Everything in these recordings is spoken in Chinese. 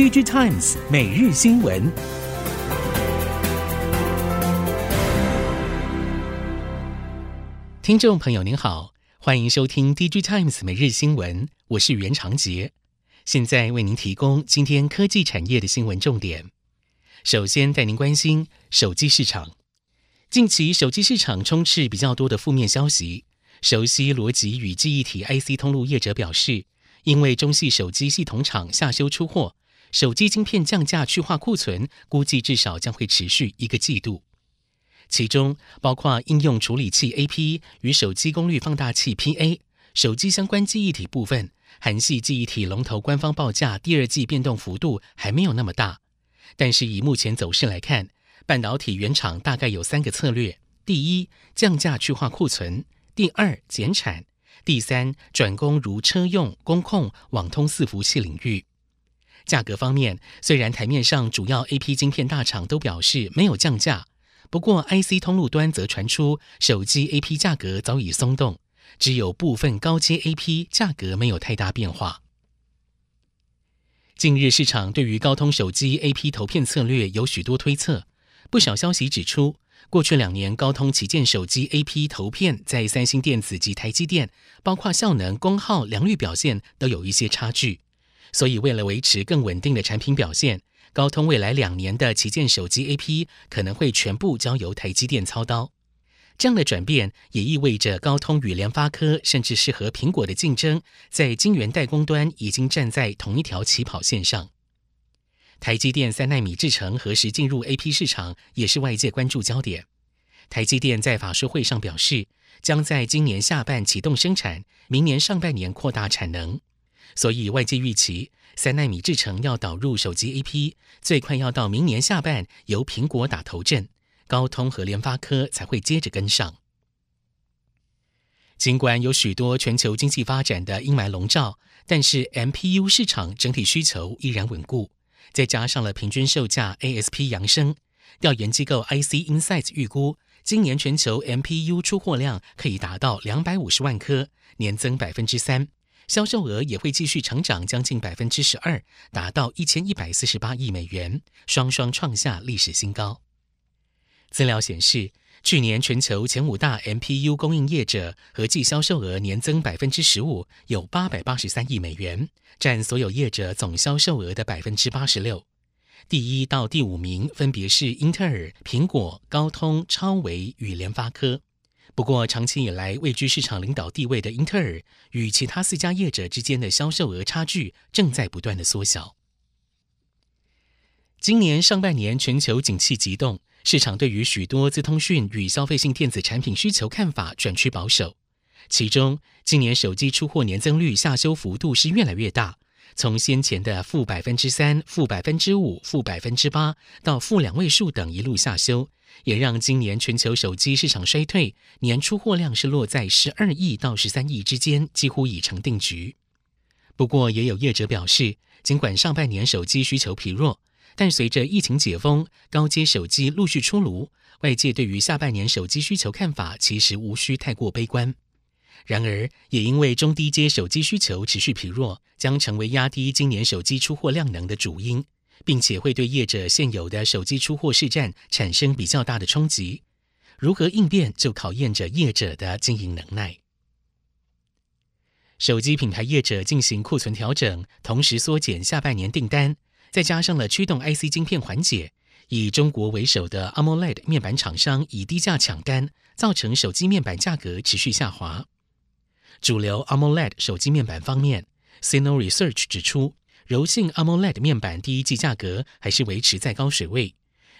DG Times 每日新闻，听众朋友您好，欢迎收听 DG Times 每日新闻，我是袁长杰，现在为您提供今天科技产业的新闻重点。首先带您关心手机市场，近期手机市场充斥比较多的负面消息。熟悉逻辑与记忆体 IC 通路业者表示，因为中系手机系统厂下修出货，手机晶片降价去化库存，估计至少将会持续一个季度。其中包括应用处理器 AP 与手机功率放大器 PA、手机相关记忆体部分，韩系记忆体龙头官方报价第二季变动幅度还没有那么大，但是以目前走势来看，半导体原厂大概有三个策略：第一，降价去化库存。第二，减产；第三，转攻如车用、工控、网通伺服器领域。价格方面，虽然台面上主要 AP 晶片大厂都表示没有降价，不过 IC 通路端则传出手机 AP 价格早已松动，只有部分高阶 AP 价格没有太大变化。近日市场对于高通手机 AP 投片策略有许多推测，不少消息指出，过去两年，高通旗舰手机 AP 投片在三星电子及台积电，包括效能、功耗、良率表现都有一些差距。所以，为了维持更稳定的产品表现，高通未来两年的旗舰手机 AP 可能会全部交由台积电操刀。这样的转变也意味着高通与联发科，甚至是和苹果的竞争，在晶圆代工端已经站在同一条起跑线上。台积电三纳米制程何时进入 AP 市场，也是外界关注焦点。台积电在法说会上表示，将在今年下半启动生产，明年上半年扩大产能。所以外界预期，三奈米制程要导入手机 AP，最快要到明年下半由苹果打头阵，高通和联发科才会接着跟上。尽管有许多全球经济发展的阴霾笼罩，但是 MPU 市场整体需求依然稳固。再加上了平均售价 ASP 扬升，调研机构 IC Insights 预估，今年全球 MPU 出货量可以达到两百五十万颗，年增百分之三，销售额也会继续成长将近百分之十二，达到一千一百四十八亿美元，双双创下历史新高。资料显示，去年全球前五大 MPU 供应业者合计销售额年增百分之十五，有八百八十三亿美元，占所有业者总销售额的百分之八十六。第一到第五名分别是英特尔、苹果、高通、超微与联发科。不过，长期以来位居市场领导地位的英特尔与其他四家业者之间的销售额差距正在不断的缩小。今年上半年全球景气急冻。市场对于许多资通讯与消费性电子产品需求看法转趋保守，其中今年手机出货年增率下修幅度是越来越大，从先前的负百分之三、负百分之五、负百分之八到负两位数等一路下修，也让今年全球手机市场衰退，年出货量是落在十二亿到十三亿之间，几乎已成定局。不过也有业者表示，尽管上半年手机需求疲弱。但随着疫情解封，高阶手机陆续出炉，外界对于下半年手机需求看法其实无需太过悲观。然而，也因为中低阶手机需求持续疲弱，将成为压低今年手机出货量能的主因，并且会对业者现有的手机出货市占产生比较大的冲击。如何应变，就考验着业者的经营能耐。手机品牌业者进行库存调整，同时缩减下半年订单。再加上了驱动 IC 晶片缓解，以中国为首的 AMOLED 面板厂商以低价抢单，造成手机面板价格持续下滑。主流 AMOLED 手机面板方面，Sino Research 指出，柔性 AMOLED 面板第一季价格还是维持在高水位，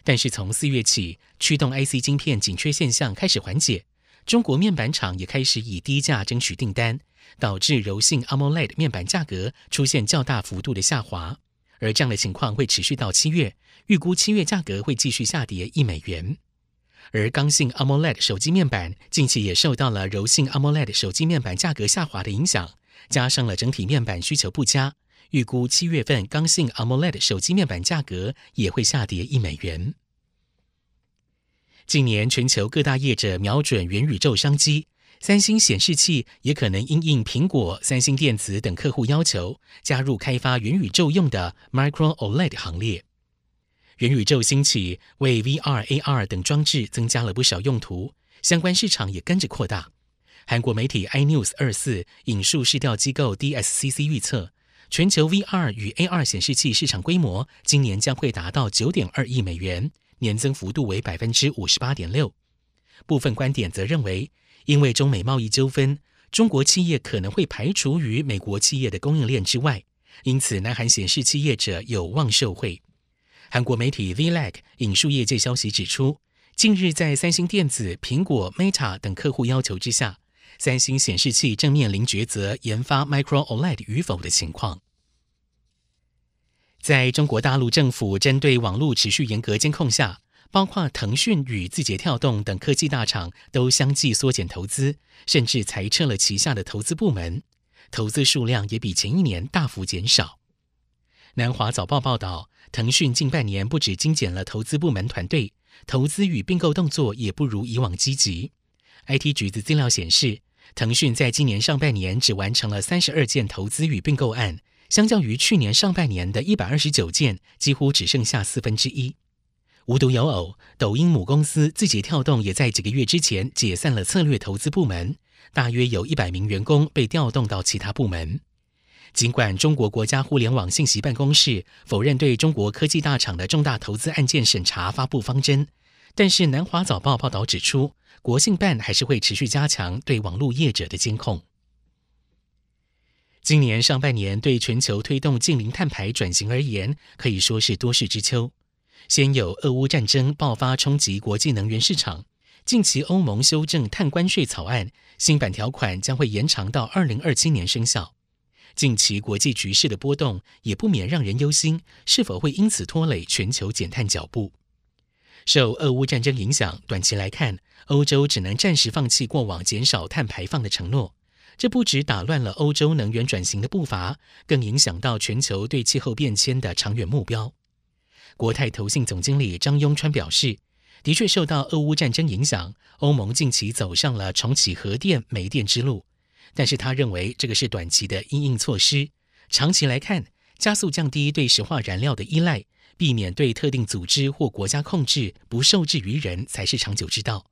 但是从四月起，驱动 IC 晶片紧缺现象开始缓解，中国面板厂也开始以低价争取订单，导致柔性 AMOLED 面板价格出现较大幅度的下滑。而这样的情况会持续到七月，预估七月价格会继续下跌一美元。而刚性 AMOLED 手机面板近期也受到了柔性 AMOLED 手机面板价格下滑的影响，加上了整体面板需求不佳，预估七月份刚性 AMOLED 手机面板价格也会下跌一美元。近年全球各大业者瞄准元宇宙商机，三星显示器也可能因应苹果、三星电子等客户要求，加入开发元宇宙用的 Micro OLED 行列。元宇宙兴起，为 VR、AR 等装置增加了不少用途，相关市场也跟着扩大。韩国媒体 iNews 二四引述市调机构 DSCC 预测，全球 VR 与 AR 显示器市场规模今年将会达到九点二亿美元，年增幅度为百分之五十八点六。部分观点则认为，因为中美贸易纠纷，中国企业可能会排除于美国企业的供应链之外，因此南韩显示器业者有望受惠。韩国媒体 VLAG 引述业界消息指出，近日在三星电子、苹果、Meta 等客户要求之下，三星显示器正面临抉择研发 Micro OLED 与否的情况。在中国大陆政府针对网络持续严格监控下，包括腾讯与字节跳动等科技大厂都相继缩减投资，甚至裁撤了旗下的投资部门，投资数量也比前一年大幅减少。南华早报报道。腾讯近半年不止精简了投资部门团队，投资与并购动作也不如以往积极。IT 橘子资料显示，腾讯在今年上半年只完成了三十二件投资与并购案，相较于去年上半年的一百二十九件，几乎只剩下四分之一。无独有偶，抖音母公司字节跳动也在几个月之前解散了策略投资部门，大约有一百名员工被调动到其他部门。尽管中国国家互联网信息办公室否认对中国科技大厂的重大投资案件审查发布方针，但是南华早报报道指出，国信办还是会持续加强对网络业者的监控。今年上半年对全球推动净零碳排转型而言，可以说是多事之秋。先有俄乌战争爆发，冲击国际能源市场，近期欧盟修正碳关税草案，新版条款将会延长到二零二七年生效。近期国际局势的波动，也不免让人忧心，是否会因此拖累全球减碳脚步。受俄乌战争影响，短期来看，欧洲只能暂时放弃过往减少碳排放的承诺。这不止打乱了欧洲能源转型的步伐，更影响到全球对气候变迁的长远目标。国泰投信总经理张雍川表示，的确受到俄乌战争影响，欧盟近期走上了重启核电、煤电之路。但是他认为这个是短期的因应措施，长期来看，加速降低对石化燃料的依赖，避免对特定组织或国家控制，不受制于人，才是长久之道。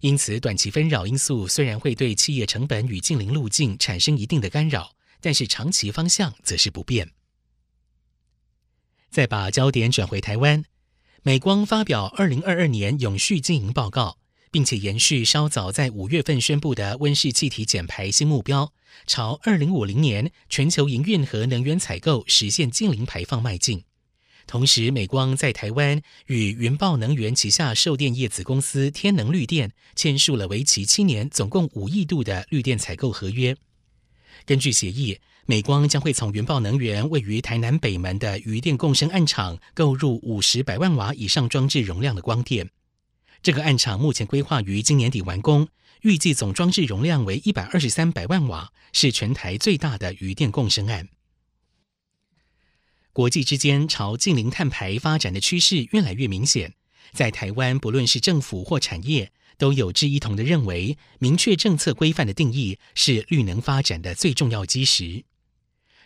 因此，短期纷扰因素虽然会对企业成本与净零路径产生一定的干扰，但是长期方向则是不变。再把焦点转回台湾，美光发表二零二二年永续经营报告。并且延续稍早在五月份宣布的温室气体减排新目标，朝二零五零年全球营运和能源采购实现净零排放迈进。同时，美光在台湾与云豹能源旗下售电业子公司天能绿电签署了为期七年、总共五亿度的绿电采购合约。根据协议，美光将会从云豹能源位于台南北门的余电共生案场购入五十百万瓦以上装置容量的光电。这个案场目前规划于今年底完工，预计总装置容量为一百二十三百万瓦，是全台最大的渔电共生案。国际之间朝近零碳排发展的趋势越来越明显，在台湾，不论是政府或产业，都有志一同的认为，明确政策规范的定义是绿能发展的最重要基石。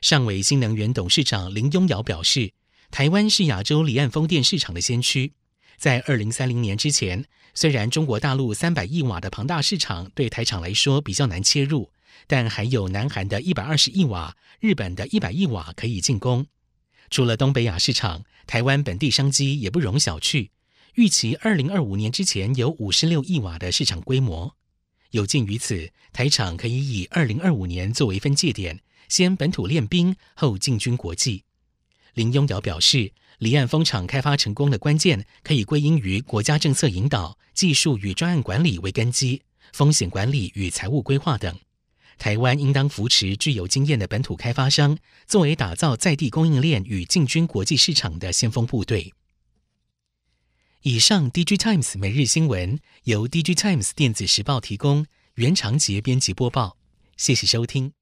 上纬新能源董事长林庸尧表示，台湾是亚洲离岸风电市场的先驱。在二零三零年之前，虽然中国大陆三百亿瓦的庞大市场对台厂来说比较难切入，但还有南韩的一百二十亿瓦、日本的一百亿瓦可以进攻。除了东北亚市场，台湾本地商机也不容小觑。预期二零二五年之前有五十六亿瓦的市场规模。有鉴于此，台厂可以以二零二五年作为分界点，先本土练兵，后进军国际。林庸尧表示。离岸风场开发成功的关键，可以归因于国家政策引导、技术与专案管理为根基、风险管理与财务规划等。台湾应当扶持具有经验的本土开发商，作为打造在地供应链与进军国际市场的先锋部队。以上，DigiTimes 每日新闻由 DigiTimes 电子时报提供，袁长杰编辑播报，谢谢收听。